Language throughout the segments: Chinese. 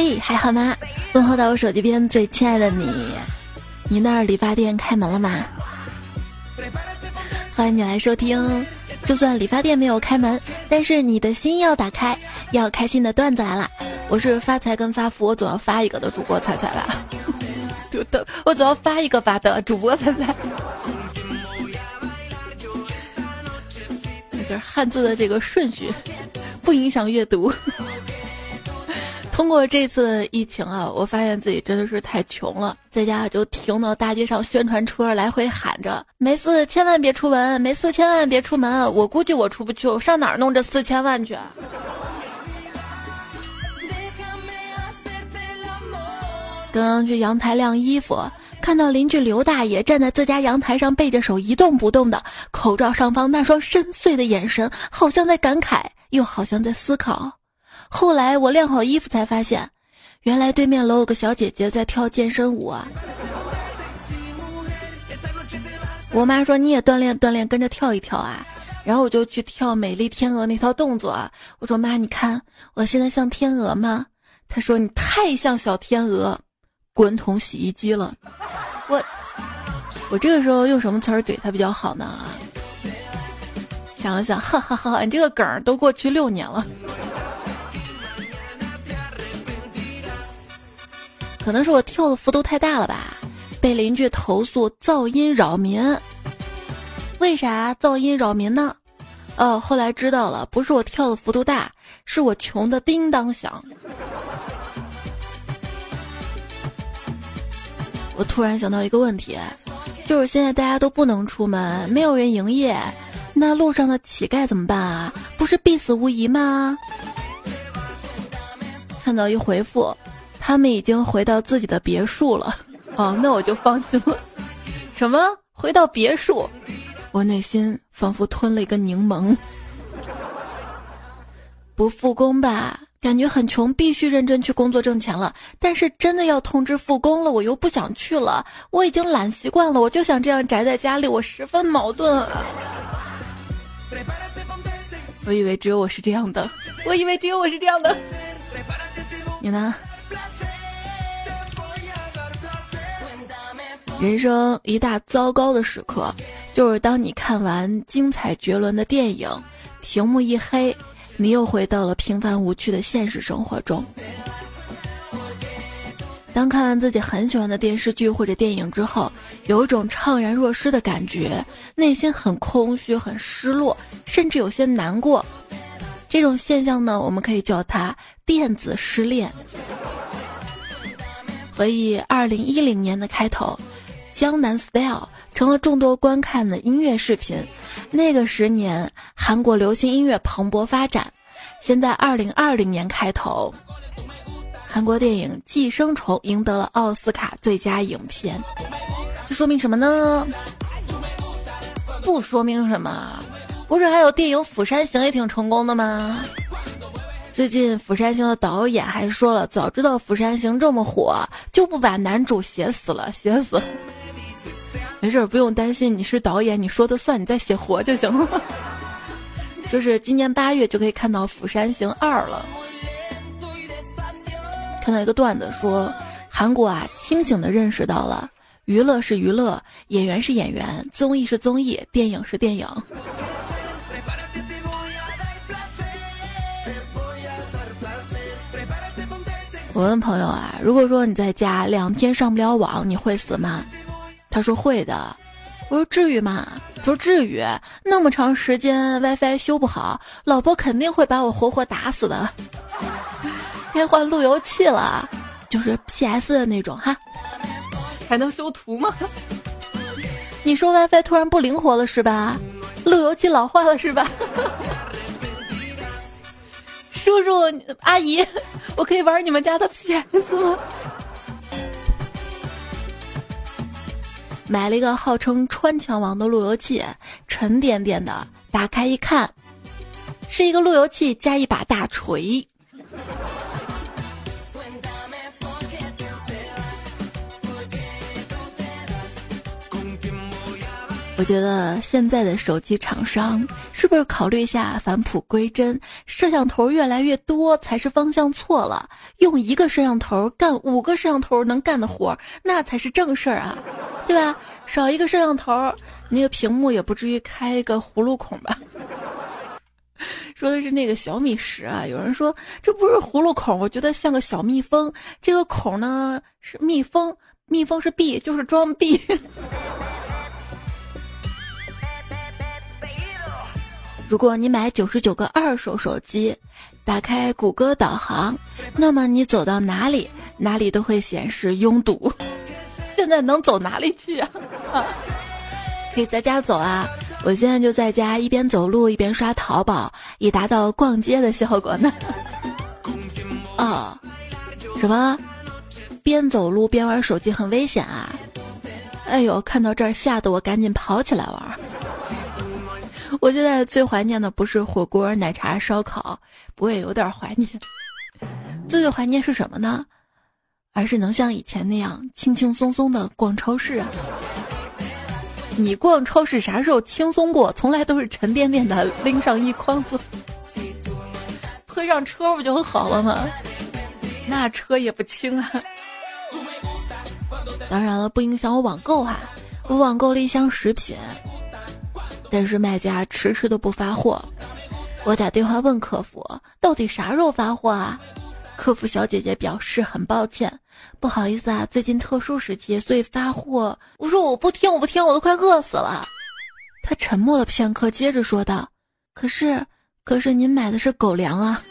嘿，还好吗？问候到我手机边最亲爱的你，你那儿理发店开门了吗？欢迎你来收听。就算理发店没有开门，但是你的心要打开，要开心的段子来了。我是发财跟发福，我总要发一个的主播彩彩吧。我总要发一个发的主播彩彩。就是汉字的这个顺序，不影响阅读。通过这次疫情啊，我发现自己真的是太穷了，在家就停到大街上宣传车来回喊着：“没事千万别出门，没事千万别出门。”我估计我出不去，我上哪儿弄这四千万去？刚刚去阳台晾衣服，看到邻居刘大爷站在自家阳台上背着手一动不动的，口罩上方那双深邃的眼神，好像在感慨，又好像在思考。后来我晾好衣服才发现，原来对面楼有个小姐姐在跳健身舞啊！我妈说你也锻炼锻炼，跟着跳一跳啊！然后我就去跳美丽天鹅那套动作。我说妈，你看我现在像天鹅吗？她说你太像小天鹅，滚筒洗衣机了。我我这个时候用什么词儿怼她比较好呢？想了想，哈哈哈！你这个梗儿都过去六年了。可能是我跳的幅度太大了吧，被邻居投诉噪音扰民。为啥噪音扰民呢？哦，后来知道了，不是我跳的幅度大，是我穷的叮当响。我突然想到一个问题，就是现在大家都不能出门，没有人营业，那路上的乞丐怎么办啊？不是必死无疑吗？看到一回复。他们已经回到自己的别墅了，哦，那我就放心了。什么？回到别墅？我内心仿佛吞了一个柠檬。不复工吧？感觉很穷，必须认真去工作挣钱了。但是真的要通知复工了，我又不想去了。我已经懒习惯了，我就想这样宅在家里，我十分矛盾。我以为只有我是这样的，我以为只有我是这样的。你呢？人生一大糟糕的时刻，就是当你看完精彩绝伦的电影，屏幕一黑，你又回到了平凡无趣的现实生活中。当看完自己很喜欢的电视剧或者电影之后，有一种怅然若失的感觉，内心很空虚、很失落，甚至有些难过。这种现象呢，我们可以叫它电子失恋。回忆二零一零年的开头。江南 Style 成了众多观看的音乐视频。那个十年，韩国流行音乐蓬勃发展。现在二零二零年开头，韩国电影《寄生虫》赢得了奥斯卡最佳影片。这说明什么呢？不说明什么。不是还有电影《釜山行》也挺成功的吗？最近《釜山行》的导演还说了，早知道《釜山行》这么火，就不把男主写死了，写死。没事，不用担心，你是导演，你说的算，你再写活就行了。就是今年八月就可以看到《釜山行二》了。看到一个段子说，韩国啊，清醒的认识到了，娱乐是娱乐，演员是演员，综艺是综艺，电影是电影。我问朋友啊，如果说你在家两天上不了网，你会死吗？他说会的，我说至于吗？他说至于，那么长时间 WiFi 修不好，老婆肯定会把我活活打死的。该换路由器了，就是 PS 的那种哈。还能修图吗？你说 WiFi 突然不灵活了是吧？路由器老化了是吧？叔叔阿姨，我可以玩你们家的 PS 吗？买了一个号称“穿墙王”的路由器，沉甸甸的。打开一看，是一个路由器加一把大锤。我觉得现在的手机厂商是不是考虑一下返璞归真？摄像头越来越多才是方向错了。用一个摄像头干五个摄像头能干的活，那才是正事儿啊，对吧？少一个摄像头，那个屏幕也不至于开一个葫芦孔吧？说的是那个小米十啊，有人说这不是葫芦孔，我觉得像个小蜜蜂。这个孔呢是蜜蜂，蜜蜂是币，就是装币。如果你买九十九个二手手机，打开谷歌导航，那么你走到哪里，哪里都会显示拥堵。现在能走哪里去啊？可以在家走啊！我现在就在家，一边走路一边刷淘宝，以达到逛街的效果呢。哦，什么？边走路边玩手机很危险啊！哎呦，看到这儿吓得我赶紧跑起来玩。我现在最怀念的不是火锅、奶茶、烧烤，不过也有点怀念。最最怀念是什么呢？而是能像以前那样轻轻松松的逛超市啊！你逛超市啥时候轻松过？从来都是沉甸甸的拎上一筐子，推上车不就好了吗？那车也不轻啊！当然了，不影响我网购哈。我网购了一箱食品。但是卖家迟迟都不发货，我打电话问客服，到底啥时候发货啊？客服小姐姐表示很抱歉，不好意思啊，最近特殊时期，所以发货。我说我不听，我不听，我都快饿死了。他沉默了片刻，接着说道：“可是，可是您买的是狗粮啊。”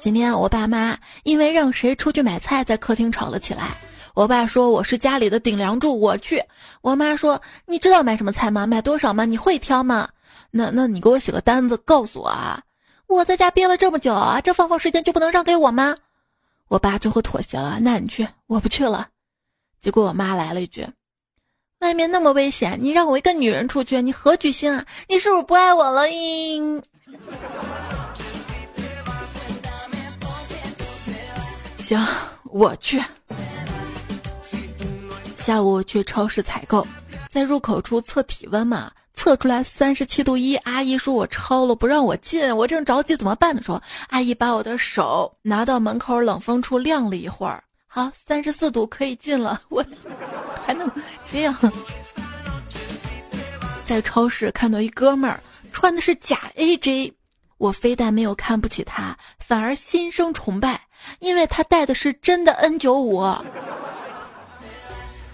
今天我爸妈因为让谁出去买菜，在客厅吵了起来。我爸说我是家里的顶梁柱，我去。我妈说你知道买什么菜吗？买多少吗？你会挑吗？那那你给我写个单子，告诉我啊！我在家憋了这么久啊，这放放时间就不能让给我吗？我爸最后妥协了，那你去，我不去了。结果我妈来了一句：“外面那么危险，你让我一个女人出去，你何居心啊？你是不是不爱我了？”嘤。行，我去。下午去超市采购，在入口处测体温嘛，测出来三十七度一，阿姨说我超了，不让我进。我正着急怎么办的时候，阿姨把我的手拿到门口冷风处晾了一会儿，好，三十四度可以进了。我还能这样？在超市看到一哥们儿穿的是假 AJ，我非但没有看不起他，反而心生崇拜，因为他戴的是真的 N 九五。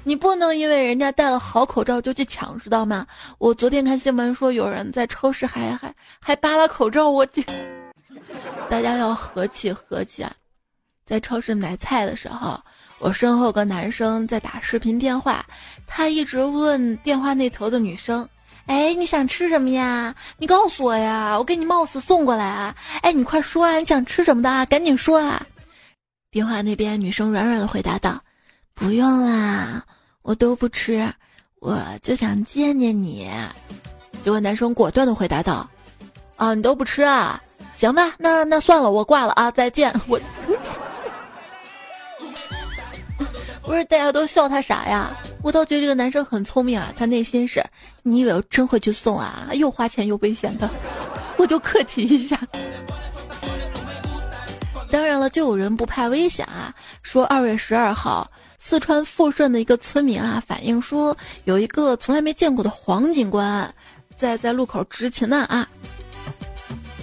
你不能因为人家戴了好口罩就去抢，知道吗？我昨天看新闻说有人在超市还还还扒拉口罩，我这大家要和气和气啊！在超市买菜的时候，我身后个男生在打视频电话，他一直问电话那头的女生：“哎，你想吃什么呀？你告诉我呀，我给你冒死送过来啊！哎，你快说啊，你想吃什么的啊？赶紧说啊！”电话那边女生软软的回答道：“不用啦。”我都不吃，我就想见见你。结果男生果断的回答道：“啊，你都不吃啊？行吧，那那算了，我挂了啊，再见。”我 不是大家都笑他傻呀？我倒觉得这个男生很聪明啊，他内心是：你以为我真会去送啊？又花钱又危险的，我就客气一下。当然了，就有人不怕危险啊，说二月十二号。四川富顺的一个村民啊，反映说有一个从来没见过的黄警官，在在路口执勤呢啊。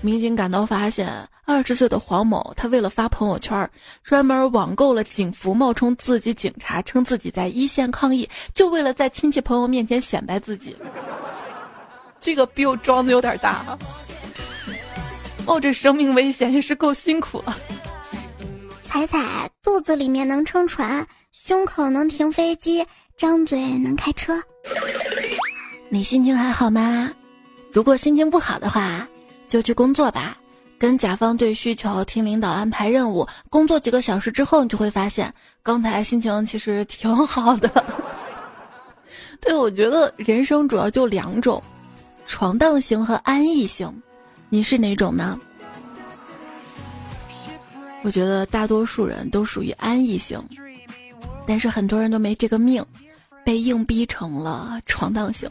民警赶到发现，二十岁的黄某，他为了发朋友圈，专门网购了警服，冒充自己警察，称自己在一线抗疫，就为了在亲戚朋友面前显摆自己。这个比我装的有点大，冒着生命危险也是够辛苦了。彩彩肚子里面能撑船。胸口能停飞机，张嘴能开车。你心情还好吗？如果心情不好的话，就去工作吧，跟甲方对需求，听领导安排任务。工作几个小时之后，你就会发现，刚才心情其实挺好的。对，我觉得人生主要就两种，闯荡型和安逸型。你是哪种呢？我觉得大多数人都属于安逸型。但是很多人都没这个命，被硬逼成了闯荡型。